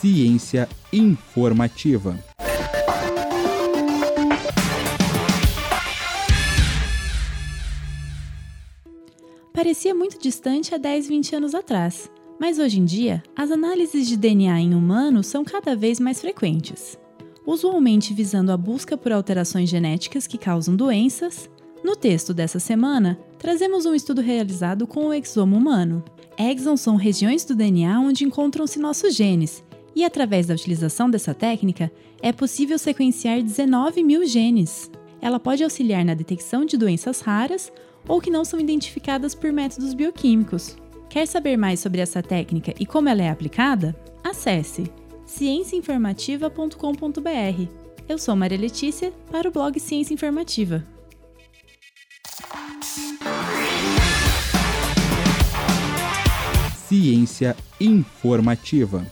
Ciência informativa. Parecia muito distante há 10, 20 anos atrás, mas hoje em dia, as análises de DNA em humanos são cada vez mais frequentes. Usualmente visando a busca por alterações genéticas que causam doenças, no texto dessa semana, trazemos um estudo realizado com o exoma humano. Exons são regiões do DNA onde encontram-se nossos genes, e através da utilização dessa técnica, é possível sequenciar 19 mil genes. Ela pode auxiliar na detecção de doenças raras ou que não são identificadas por métodos bioquímicos. Quer saber mais sobre essa técnica e como ela é aplicada? Acesse cienciainformativa.com.br. Eu sou Maria Letícia para o blog Ciência Informativa. Ciência informativa.